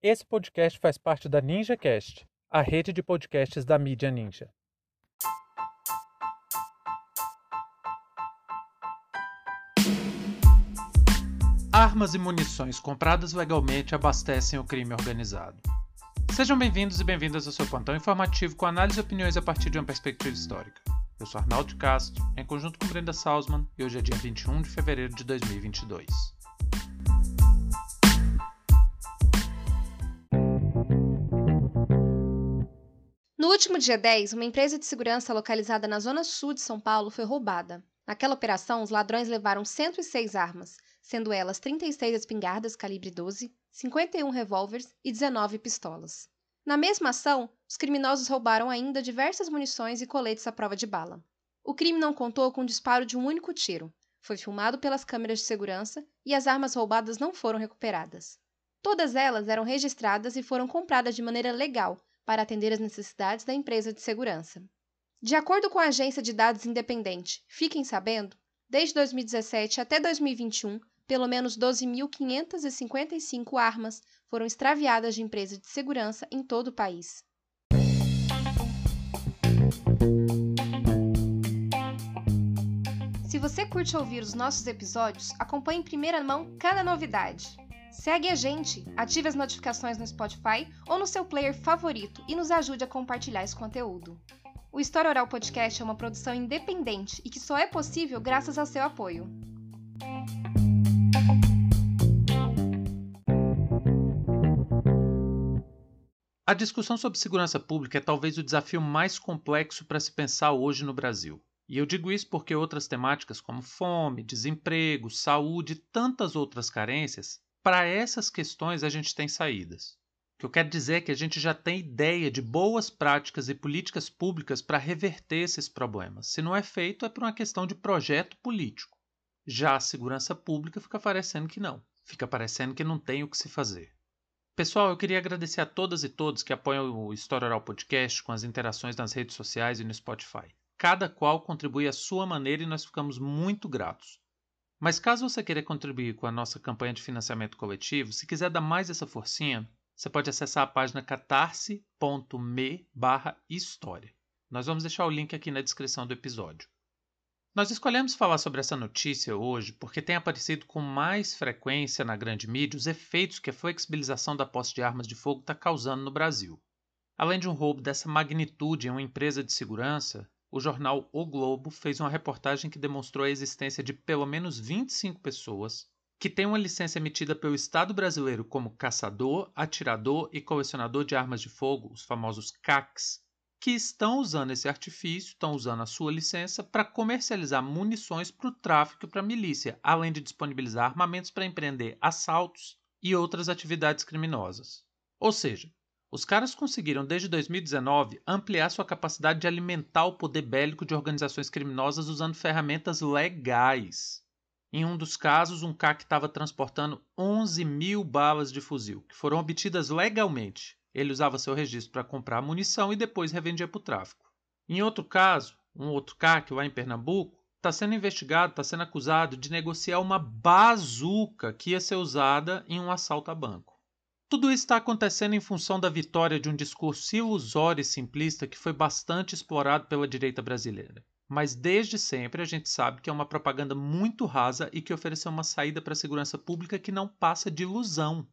Esse podcast faz parte da NinjaCast, a rede de podcasts da mídia Ninja. Armas e munições compradas legalmente abastecem o crime organizado. Sejam bem-vindos e bem-vindas ao seu plantão informativo com análise e opiniões a partir de uma perspectiva histórica. Eu sou Arnaldo Castro, em conjunto com Brenda Salzman, e hoje é dia 21 de fevereiro de 2022. No último dia 10, uma empresa de segurança localizada na zona sul de São Paulo foi roubada. Naquela operação, os ladrões levaram 106 armas, sendo elas 36 espingardas calibre 12, 51 revólveres e 19 pistolas. Na mesma ação, os criminosos roubaram ainda diversas munições e coletes à prova de bala. O crime não contou com o disparo de um único tiro. Foi filmado pelas câmeras de segurança e as armas roubadas não foram recuperadas. Todas elas eram registradas e foram compradas de maneira legal para atender às necessidades da empresa de segurança. De acordo com a agência de dados independente Fiquem Sabendo, desde 2017 até 2021, pelo menos 12.555 armas foram extraviadas de empresas de segurança em todo o país. Se você curte ouvir os nossos episódios, acompanhe em primeira mão cada novidade. Segue a gente, ative as notificações no Spotify ou no seu player favorito e nos ajude a compartilhar esse conteúdo. O História Oral Podcast é uma produção independente e que só é possível graças ao seu apoio. A discussão sobre segurança pública é talvez o desafio mais complexo para se pensar hoje no Brasil. E eu digo isso porque outras temáticas como fome, desemprego, saúde e tantas outras carências, para essas questões a gente tem saídas. O que eu quero dizer é que a gente já tem ideia de boas práticas e políticas públicas para reverter esses problemas. Se não é feito, é por uma questão de projeto político. Já a segurança pública fica parecendo que não. Fica parecendo que não tem o que se fazer. Pessoal, eu queria agradecer a todas e todos que apoiam o História Oral Podcast com as interações nas redes sociais e no Spotify. Cada qual contribui à sua maneira e nós ficamos muito gratos. Mas caso você queira contribuir com a nossa campanha de financiamento coletivo, se quiser dar mais essa forcinha, você pode acessar a página catarse.me história. Nós vamos deixar o link aqui na descrição do episódio. Nós escolhemos falar sobre essa notícia hoje porque tem aparecido com mais frequência na grande mídia os efeitos que a flexibilização da posse de armas de fogo está causando no Brasil. Além de um roubo dessa magnitude em uma empresa de segurança, o jornal O Globo fez uma reportagem que demonstrou a existência de pelo menos 25 pessoas que têm uma licença emitida pelo Estado brasileiro como caçador, atirador e colecionador de armas de fogo, os famosos CACs, que estão usando esse artifício, estão usando a sua licença para comercializar munições para o tráfico e para a milícia, além de disponibilizar armamentos para empreender assaltos e outras atividades criminosas. Ou seja, os caras conseguiram desde 2019 ampliar sua capacidade de alimentar o poder bélico de organizações criminosas usando ferramentas legais. Em um dos casos, um CAC estava transportando 11 mil balas de fuzil, que foram obtidas legalmente, ele usava seu registro para comprar munição e depois revendia para o tráfico. Em outro caso, um outro CAC lá em Pernambuco está sendo investigado, está sendo acusado de negociar uma bazuca que ia ser usada em um assalto a banco. Tudo está acontecendo em função da vitória de um discurso ilusório e simplista que foi bastante explorado pela direita brasileira. Mas desde sempre a gente sabe que é uma propaganda muito rasa e que ofereceu uma saída para a segurança pública que não passa de ilusão.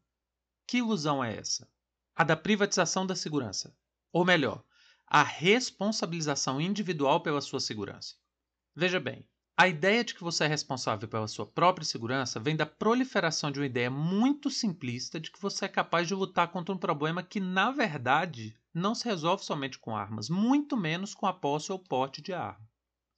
Que ilusão é essa? a da privatização da segurança. Ou melhor, a responsabilização individual pela sua segurança. Veja bem, a ideia de que você é responsável pela sua própria segurança vem da proliferação de uma ideia muito simplista de que você é capaz de lutar contra um problema que, na verdade, não se resolve somente com armas, muito menos com a posse ou porte de arma.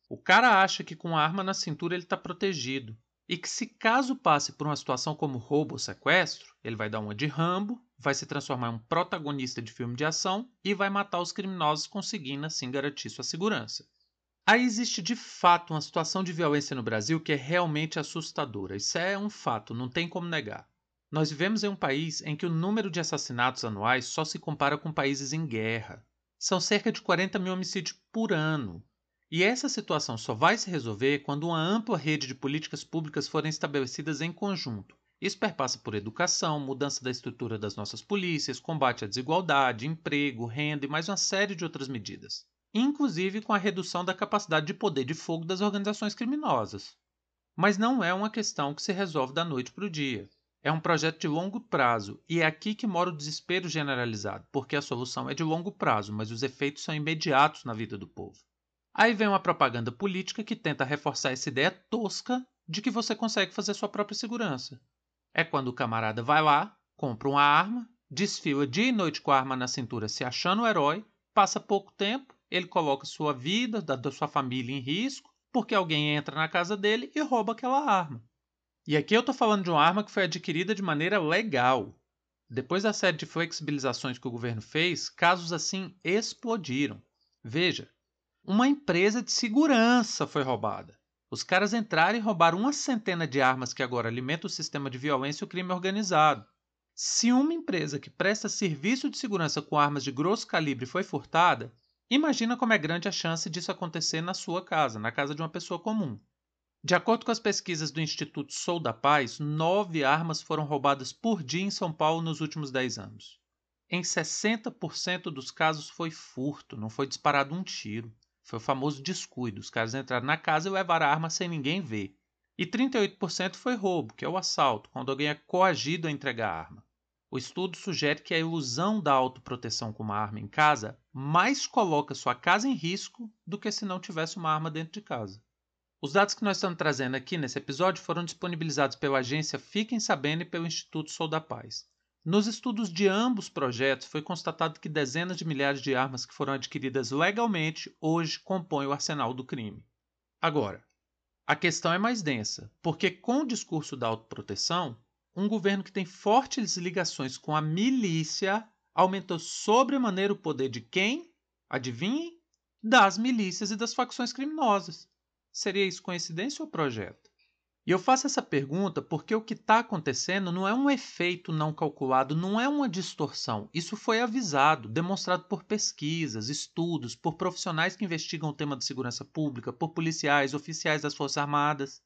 O cara acha que com a arma na cintura ele está protegido, e que se caso passe por uma situação como roubo ou sequestro, ele vai dar uma de Rambo vai se transformar em um protagonista de filme de ação e vai matar os criminosos, conseguindo assim garantir sua segurança. Aí existe de fato uma situação de violência no Brasil que é realmente assustadora. Isso é um fato, não tem como negar. Nós vivemos em um país em que o número de assassinatos anuais só se compara com países em guerra. São cerca de 40 mil homicídios por ano. E essa situação só vai se resolver quando uma ampla rede de políticas públicas forem estabelecidas em conjunto Isso perpassa por educação, mudança da estrutura das nossas polícias, combate à desigualdade, emprego, renda e mais uma série de outras medidas. Inclusive com a redução da capacidade de poder de fogo das organizações criminosas. Mas não é uma questão que se resolve da noite para o dia. É um projeto de longo prazo e é aqui que mora o desespero generalizado, porque a solução é de longo prazo, mas os efeitos são imediatos na vida do povo. Aí vem uma propaganda política que tenta reforçar essa ideia tosca de que você consegue fazer sua própria segurança. É quando o camarada vai lá, compra uma arma, desfila dia e noite com a arma na cintura se achando o herói, passa pouco tempo, ele coloca sua vida, da, da sua família em risco, porque alguém entra na casa dele e rouba aquela arma. E aqui eu estou falando de uma arma que foi adquirida de maneira legal. Depois da série de flexibilizações que o governo fez, casos assim explodiram. Veja, uma empresa de segurança foi roubada. Os caras entraram e roubaram uma centena de armas que agora alimentam o sistema de violência e o crime organizado. Se uma empresa que presta serviço de segurança com armas de grosso calibre foi furtada, imagina como é grande a chance disso acontecer na sua casa, na casa de uma pessoa comum. De acordo com as pesquisas do Instituto Sou da Paz, nove armas foram roubadas por dia em São Paulo nos últimos dez anos. Em 60% dos casos foi furto, não foi disparado um tiro. Foi o famoso descuido. Os caras entraram na casa e levaram a arma sem ninguém ver. E 38% foi roubo, que é o assalto, quando alguém é coagido a entregar a arma. O estudo sugere que a ilusão da autoproteção com uma arma em casa mais coloca sua casa em risco do que se não tivesse uma arma dentro de casa. Os dados que nós estamos trazendo aqui nesse episódio foram disponibilizados pela agência Fiquem Sabendo e pelo Instituto Sou da Paz. Nos estudos de ambos projetos, foi constatado que dezenas de milhares de armas que foram adquiridas legalmente hoje compõem o arsenal do crime. Agora, a questão é mais densa, porque com o discurso da autoproteção, um governo que tem fortes ligações com a milícia aumentou sobremaneira o poder de quem? Adivinhem? Das milícias e das facções criminosas. Seria isso coincidência ou projeto? E eu faço essa pergunta porque o que está acontecendo não é um efeito não calculado, não é uma distorção. Isso foi avisado, demonstrado por pesquisas, estudos, por profissionais que investigam o tema de segurança pública, por policiais, oficiais das Forças Armadas.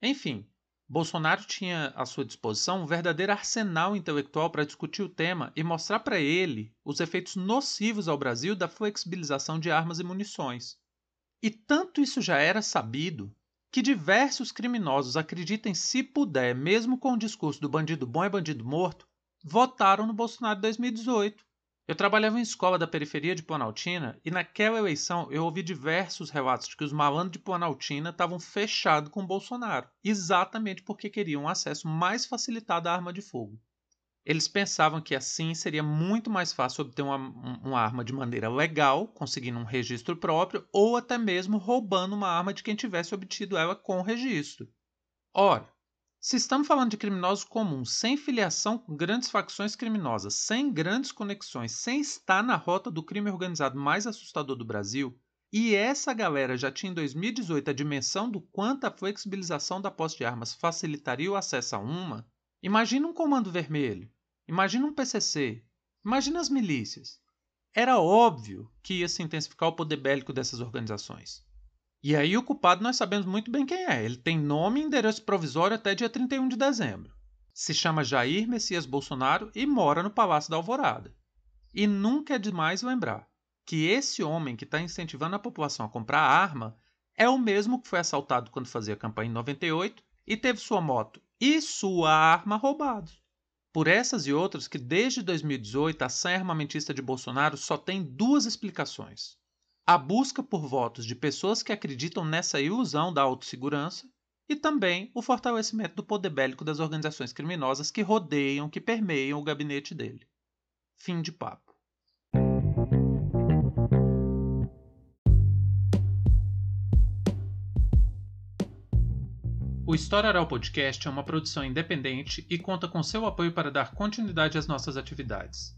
Enfim, Bolsonaro tinha à sua disposição um verdadeiro arsenal intelectual para discutir o tema e mostrar para ele os efeitos nocivos ao Brasil da flexibilização de armas e munições. E tanto isso já era sabido que diversos criminosos acreditem, se puder, mesmo com o discurso do bandido bom é bandido morto, votaram no Bolsonaro em 2018. Eu trabalhava em escola da periferia de Planaltina e naquela eleição eu ouvi diversos relatos de que os malandros de Planaltina estavam fechados com Bolsonaro, exatamente porque queriam acesso mais facilitado à arma de fogo. Eles pensavam que assim seria muito mais fácil obter uma, uma, arma de maneira legal, conseguindo um registro próprio, ou até mesmo roubando uma arma de quem tivesse obtido ela com registro. Ora, se estamos falando de criminosos comuns, sem filiação com grandes facções criminosas, sem grandes conexões, sem estar na rota do crime organizado mais assustador do Brasil, e essa galera já tinha em 2018 a dimensão do quanto a flexibilização da posse de armas facilitaria o acesso a uma, imagina um comando vermelho Imagina um PCC. Imagina as milícias. Era óbvio que ia se intensificar o poder bélico dessas organizações. E aí o culpado nós sabemos muito bem quem é. Ele tem nome e endereço provisório até dia 31 de dezembro. Se chama Jair Messias Bolsonaro e mora no Palácio da Alvorada. E nunca é demais lembrar que esse homem que está incentivando a população a comprar arma é o mesmo que foi assaltado quando fazia campanha em 98 e teve sua moto e sua arma roubados. Por essas e outras que desde 2018 a ação armamentista de Bolsonaro só tem duas explicações. A busca por votos de pessoas que acreditam nessa ilusão da autossegurança e também o fortalecimento do poder bélico das organizações criminosas que rodeiam, que permeiam o gabinete dele. Fim de papo. O História Oral Podcast é uma produção independente e conta com seu apoio para dar continuidade às nossas atividades.